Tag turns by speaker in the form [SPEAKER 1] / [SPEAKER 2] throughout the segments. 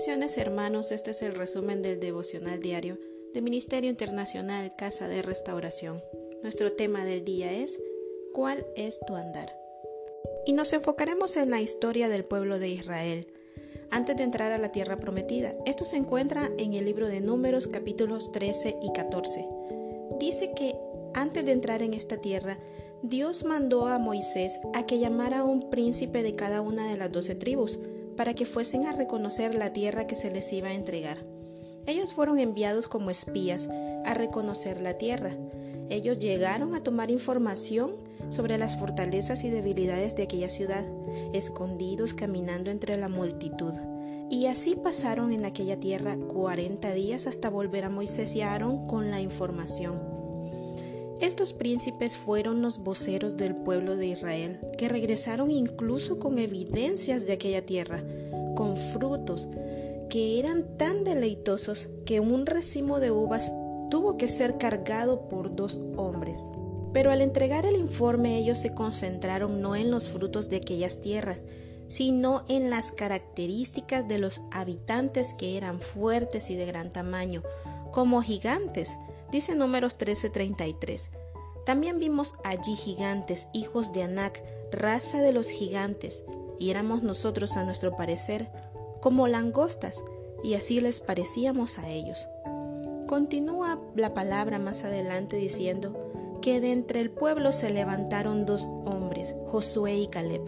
[SPEAKER 1] Bendiciones hermanos, este es el resumen del devocional diario de Ministerio Internacional Casa de Restauración. Nuestro tema del día es ¿Cuál es tu andar? Y nos enfocaremos en la historia del pueblo de Israel antes de entrar a la tierra prometida. Esto se encuentra en el libro de Números capítulos 13 y 14. Dice que antes de entrar en esta tierra, Dios mandó a Moisés a que llamara a un príncipe de cada una de las doce tribus para que fuesen a reconocer la tierra que se les iba a entregar. Ellos fueron enviados como espías a reconocer la tierra. Ellos llegaron a tomar información sobre las fortalezas y debilidades de aquella ciudad, escondidos caminando entre la multitud. Y así pasaron en aquella tierra cuarenta días hasta volver a Moisés y Aarón con la información. Estos príncipes fueron los voceros del pueblo de Israel, que regresaron incluso con evidencias de aquella tierra, con frutos que eran tan deleitosos que un racimo de uvas tuvo que ser cargado por dos hombres. Pero al entregar el informe ellos se concentraron no en los frutos de aquellas tierras, sino en las características de los habitantes que eran fuertes y de gran tamaño, como gigantes, Dice números 13:33. También vimos allí gigantes, hijos de Anac, raza de los gigantes, y éramos nosotros a nuestro parecer como langostas, y así les parecíamos a ellos. Continúa la palabra más adelante diciendo que de entre el pueblo se levantaron dos hombres, Josué y Caleb,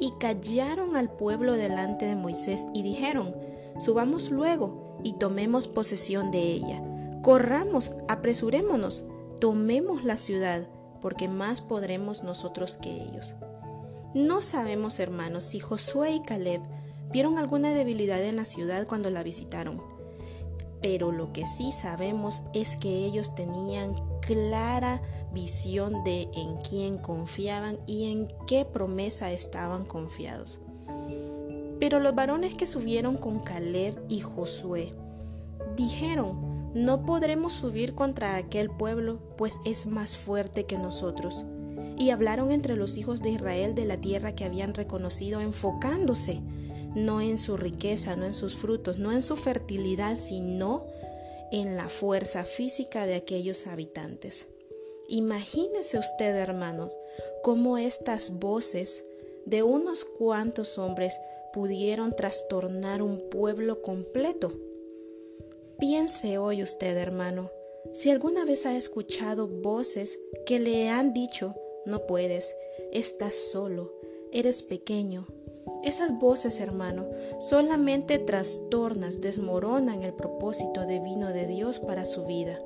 [SPEAKER 1] y callaron al pueblo delante de Moisés y dijeron, subamos luego y tomemos posesión de ella Corramos, apresurémonos, tomemos la ciudad, porque más podremos nosotros que ellos. No sabemos, hermanos, si Josué y Caleb vieron alguna debilidad en la ciudad cuando la visitaron, pero lo que sí sabemos es que ellos tenían clara visión de en quién confiaban y en qué promesa estaban confiados. Pero los varones que subieron con Caleb y Josué dijeron, no podremos subir contra aquel pueblo, pues es más fuerte que nosotros. Y hablaron entre los hijos de Israel de la tierra que habían reconocido, enfocándose no en su riqueza, no en sus frutos, no en su fertilidad, sino en la fuerza física de aquellos habitantes. Imagínese usted, hermanos, cómo estas voces de unos cuantos hombres pudieron trastornar un pueblo completo. Piense hoy usted, hermano, si alguna vez ha escuchado voces que le han dicho, no puedes, estás solo, eres pequeño. Esas voces, hermano, solamente trastornas, desmoronan el propósito divino de Dios para su vida.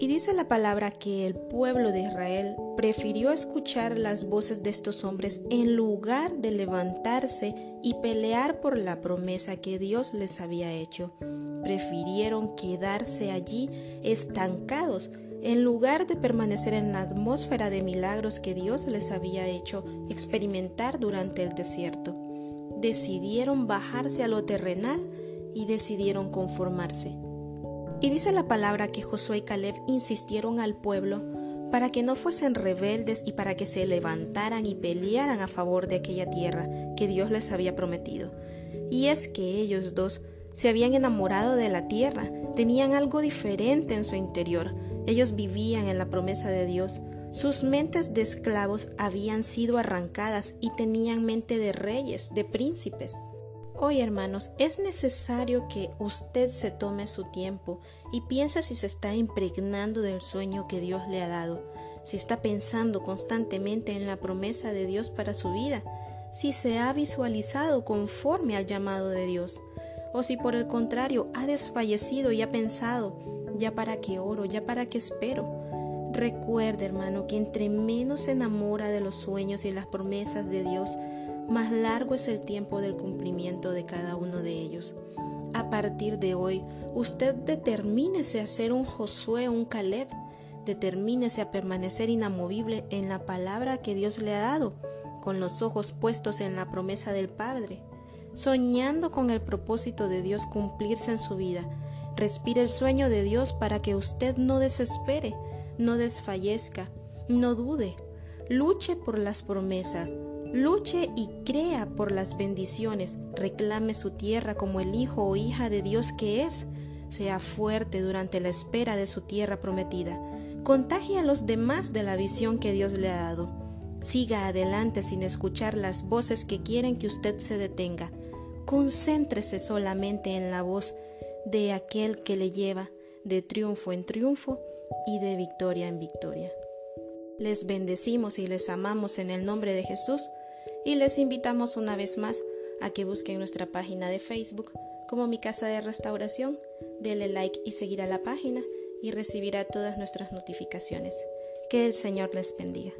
[SPEAKER 1] Y dice la palabra que el pueblo de Israel prefirió escuchar las voces de estos hombres en lugar de levantarse y pelear por la promesa que Dios les había hecho prefirieron quedarse allí estancados en lugar de permanecer en la atmósfera de milagros que Dios les había hecho experimentar durante el desierto. Decidieron bajarse a lo terrenal y decidieron conformarse. Y dice la palabra que Josué y Caleb insistieron al pueblo para que no fuesen rebeldes y para que se levantaran y pelearan a favor de aquella tierra que Dios les había prometido. Y es que ellos dos se habían enamorado de la tierra, tenían algo diferente en su interior. Ellos vivían en la promesa de Dios. Sus mentes de esclavos habían sido arrancadas y tenían mente de reyes, de príncipes. Hoy, hermanos, es necesario que usted se tome su tiempo y piense si se está impregnando del sueño que Dios le ha dado, si está pensando constantemente en la promesa de Dios para su vida, si se ha visualizado conforme al llamado de Dios o si por el contrario ha desfallecido y ha pensado, ya para qué oro, ya para qué espero. Recuerde, hermano, que entre menos se enamora de los sueños y las promesas de Dios, más largo es el tiempo del cumplimiento de cada uno de ellos. A partir de hoy, usted determínese a ser un Josué, un Caleb, determínese a permanecer inamovible en la palabra que Dios le ha dado, con los ojos puestos en la promesa del Padre soñando con el propósito de Dios cumplirse en su vida. Respire el sueño de Dios para que usted no desespere, no desfallezca, no dude. Luche por las promesas, Luche y crea por las bendiciones, reclame su tierra como el hijo o hija de Dios que es. Sea fuerte durante la espera de su tierra prometida. Contagie a los demás de la visión que Dios le ha dado. Siga adelante sin escuchar las voces que quieren que usted se detenga. Concéntrese solamente en la voz de aquel que le lleva de triunfo en triunfo y de victoria en victoria. Les bendecimos y les amamos en el nombre de Jesús y les invitamos una vez más a que busquen nuestra página de Facebook como Mi Casa de Restauración, denle like y seguir a la página y recibirá todas nuestras notificaciones. Que el Señor les bendiga.